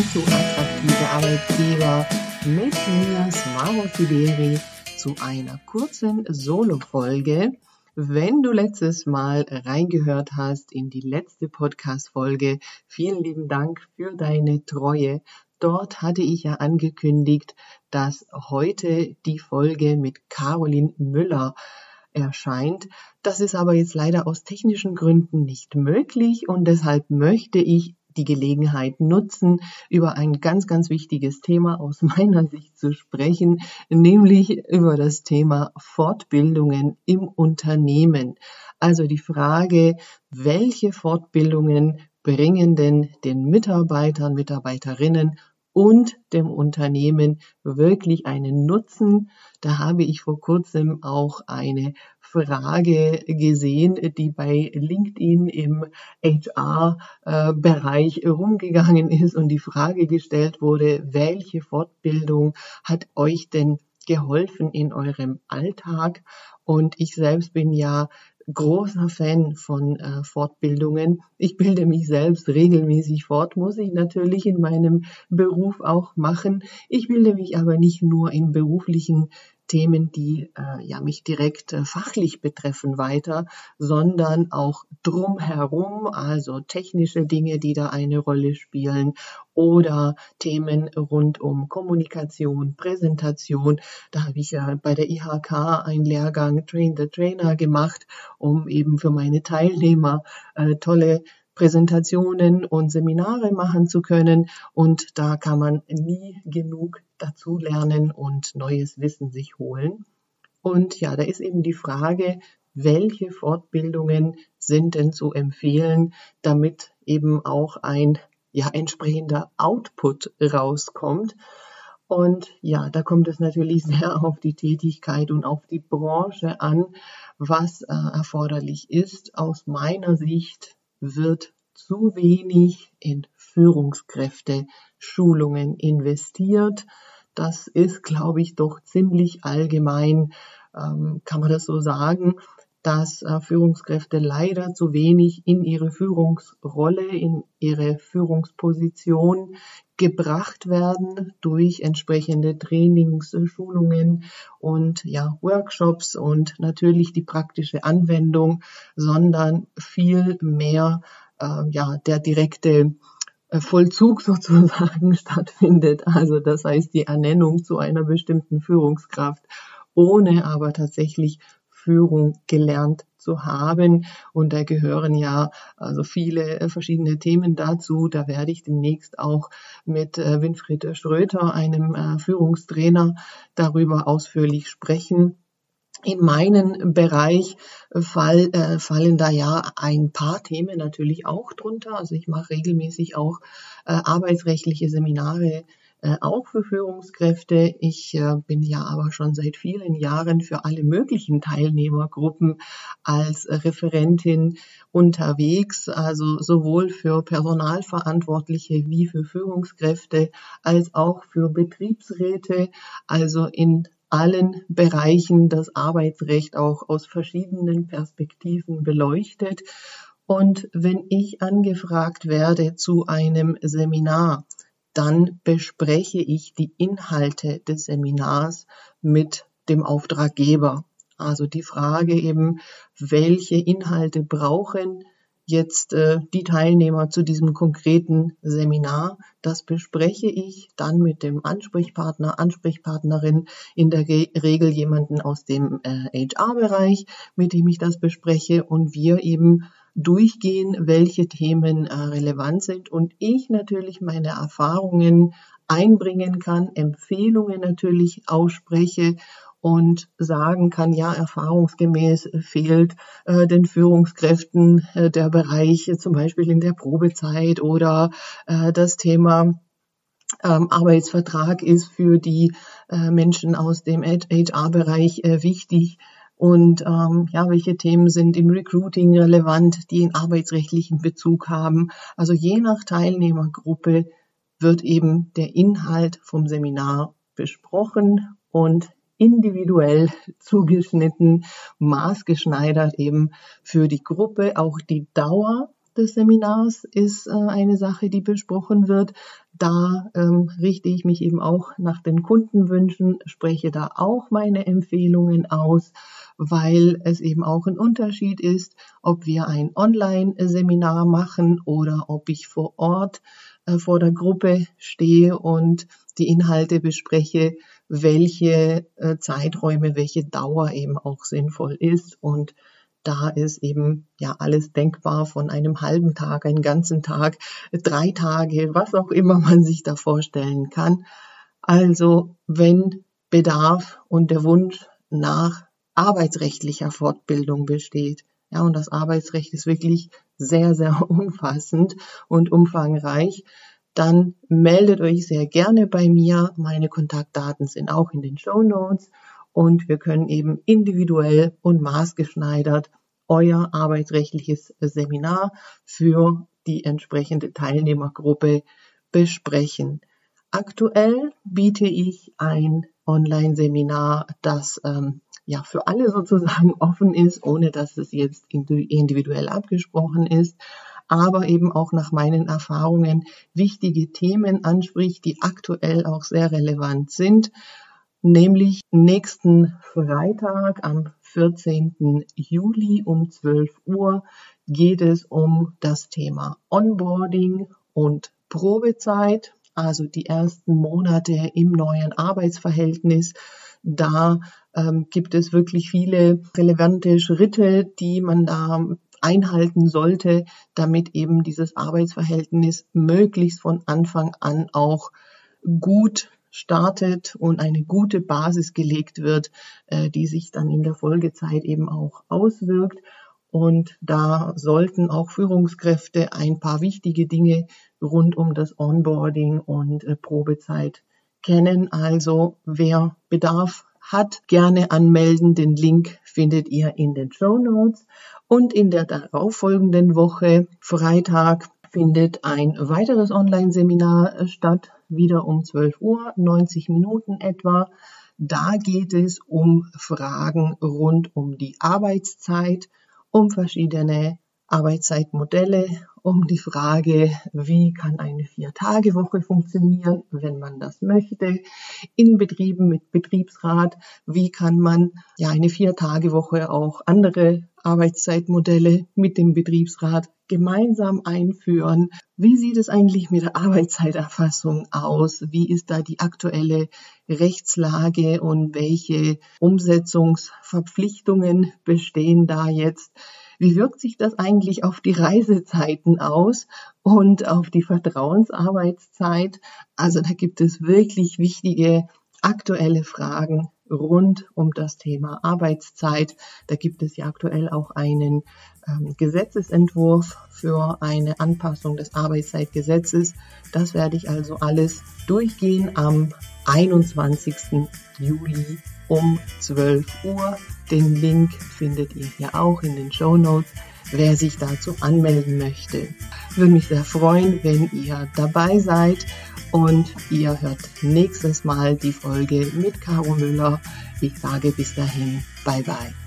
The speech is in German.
zu Attraktive Arbeitgeber mit mir, Smaro Fideri, zu einer kurzen Solo-Folge. Wenn du letztes Mal reingehört hast in die letzte Podcast-Folge, vielen lieben Dank für deine Treue. Dort hatte ich ja angekündigt, dass heute die Folge mit Caroline Müller erscheint. Das ist aber jetzt leider aus technischen Gründen nicht möglich und deshalb möchte ich die Gelegenheit nutzen, über ein ganz, ganz wichtiges Thema aus meiner Sicht zu sprechen, nämlich über das Thema Fortbildungen im Unternehmen. Also die Frage, welche Fortbildungen bringen denn den Mitarbeitern, Mitarbeiterinnen und dem Unternehmen wirklich einen Nutzen. Da habe ich vor kurzem auch eine Frage gesehen, die bei LinkedIn im HR-Bereich rumgegangen ist und die Frage gestellt wurde, welche Fortbildung hat euch denn geholfen in eurem Alltag? Und ich selbst bin ja großer Fan von äh, Fortbildungen. Ich bilde mich selbst regelmäßig fort, muss ich natürlich in meinem Beruf auch machen. Ich bilde mich aber nicht nur in beruflichen Themen, die äh, ja mich direkt äh, fachlich betreffen, weiter, sondern auch drumherum, also technische Dinge, die da eine Rolle spielen oder Themen rund um Kommunikation, Präsentation. Da habe ich ja bei der IHK einen Lehrgang Train the Trainer gemacht, um eben für meine Teilnehmer äh, tolle Präsentationen und Seminare machen zu können. Und da kann man nie genug dazu lernen und neues Wissen sich holen. Und ja, da ist eben die Frage, welche Fortbildungen sind denn zu empfehlen, damit eben auch ein ja, entsprechender Output rauskommt. Und ja, da kommt es natürlich sehr auf die Tätigkeit und auf die Branche an, was äh, erforderlich ist. Aus meiner Sicht wird zu wenig in Führungskräfte Schulungen investiert. Das ist, glaube ich, doch ziemlich allgemein, ähm, kann man das so sagen dass äh, Führungskräfte leider zu wenig in ihre Führungsrolle, in ihre Führungsposition gebracht werden durch entsprechende Trainings, Schulungen und ja, Workshops und natürlich die praktische Anwendung, sondern viel mehr äh, ja, der direkte äh, Vollzug sozusagen stattfindet. Also das heißt die Ernennung zu einer bestimmten Führungskraft, ohne aber tatsächlich Führung gelernt zu haben. Und da gehören ja also viele äh, verschiedene Themen dazu. Da werde ich demnächst auch mit äh, Winfried Schröter, einem äh, Führungstrainer, darüber ausführlich sprechen. In meinen Bereich fall, äh, fallen da ja ein paar Themen natürlich auch drunter. Also ich mache regelmäßig auch äh, arbeitsrechtliche Seminare äh, auch für Führungskräfte. Ich äh, bin ja aber schon seit vielen Jahren für alle möglichen Teilnehmergruppen als Referentin unterwegs, also sowohl für Personalverantwortliche wie für Führungskräfte als auch für Betriebsräte, also in allen Bereichen das Arbeitsrecht auch aus verschiedenen Perspektiven beleuchtet. Und wenn ich angefragt werde zu einem Seminar, dann bespreche ich die Inhalte des Seminars mit dem Auftraggeber. Also die Frage eben, welche Inhalte brauchen jetzt äh, die Teilnehmer zu diesem konkreten Seminar. Das bespreche ich dann mit dem Ansprechpartner, Ansprechpartnerin, in der Re Regel jemanden aus dem äh, HR-Bereich, mit dem ich das bespreche und wir eben durchgehen, welche Themen äh, relevant sind und ich natürlich meine Erfahrungen einbringen kann, Empfehlungen natürlich ausspreche und sagen kann, ja, erfahrungsgemäß fehlt äh, den Führungskräften äh, der Bereich zum Beispiel in der Probezeit oder äh, das Thema ähm, Arbeitsvertrag ist für die äh, Menschen aus dem HR-Bereich äh, wichtig und ähm, ja, welche Themen sind im Recruiting relevant, die einen arbeitsrechtlichen Bezug haben. Also je nach Teilnehmergruppe wird eben der Inhalt vom Seminar besprochen und individuell zugeschnitten, maßgeschneidert eben für die Gruppe. Auch die Dauer des Seminars ist äh, eine Sache, die besprochen wird. da ähm, richte ich mich eben auch nach den Kundenwünschen, spreche da auch meine Empfehlungen aus, weil es eben auch ein Unterschied ist, ob wir ein Online-Seminar machen oder ob ich vor Ort äh, vor der Gruppe stehe und die Inhalte bespreche, welche äh, Zeiträume, welche Dauer eben auch sinnvoll ist und da ist eben ja alles denkbar von einem halben Tag, einen ganzen Tag, drei Tage, was auch immer man sich da vorstellen kann. Also wenn Bedarf und der Wunsch nach arbeitsrechtlicher Fortbildung besteht. Ja, und das Arbeitsrecht ist wirklich sehr, sehr umfassend und umfangreich. Dann meldet euch sehr gerne bei mir. Meine Kontaktdaten sind auch in den Show Notes und wir können eben individuell und maßgeschneidert euer arbeitsrechtliches Seminar für die entsprechende Teilnehmergruppe besprechen. Aktuell biete ich ein Online-Seminar, das ähm, ja für alle sozusagen offen ist, ohne dass es jetzt individuell abgesprochen ist, aber eben auch nach meinen Erfahrungen wichtige Themen anspricht, die aktuell auch sehr relevant sind nämlich nächsten Freitag am 14. Juli um 12 Uhr geht es um das Thema Onboarding und Probezeit, also die ersten Monate im neuen Arbeitsverhältnis. Da ähm, gibt es wirklich viele relevante Schritte, die man da einhalten sollte, damit eben dieses Arbeitsverhältnis möglichst von Anfang an auch gut startet und eine gute Basis gelegt wird, äh, die sich dann in der Folgezeit eben auch auswirkt. Und da sollten auch Führungskräfte ein paar wichtige Dinge rund um das Onboarding und äh, Probezeit kennen. Also wer Bedarf hat, gerne anmelden. Den Link findet ihr in den Show Notes. Und in der darauffolgenden Woche, Freitag, findet ein weiteres Online-Seminar äh, statt, wieder um 12 Uhr, 90 Minuten etwa. Da geht es um Fragen rund um die Arbeitszeit, um verschiedene Arbeitszeitmodelle, um die Frage, wie kann eine Vier-Tage-Woche funktionieren, wenn man das möchte, in Betrieben mit Betriebsrat, wie kann man ja eine Vier-Tage-Woche auch andere Arbeitszeitmodelle mit dem Betriebsrat gemeinsam einführen. Wie sieht es eigentlich mit der Arbeitszeiterfassung aus? Wie ist da die aktuelle Rechtslage und welche Umsetzungsverpflichtungen bestehen da jetzt? Wie wirkt sich das eigentlich auf die Reisezeiten aus und auf die Vertrauensarbeitszeit? Also da gibt es wirklich wichtige aktuelle Fragen rund um das Thema Arbeitszeit. Da gibt es ja aktuell auch einen ähm, Gesetzesentwurf für eine Anpassung des Arbeitszeitgesetzes. Das werde ich also alles durchgehen am 21. Juli um 12 Uhr. Den Link findet ihr hier auch in den Show Notes, wer sich dazu anmelden möchte. Würde mich sehr freuen, wenn ihr dabei seid und ihr hört nächstes Mal die Folge mit Caro Müller. Ich sage bis dahin, bye bye.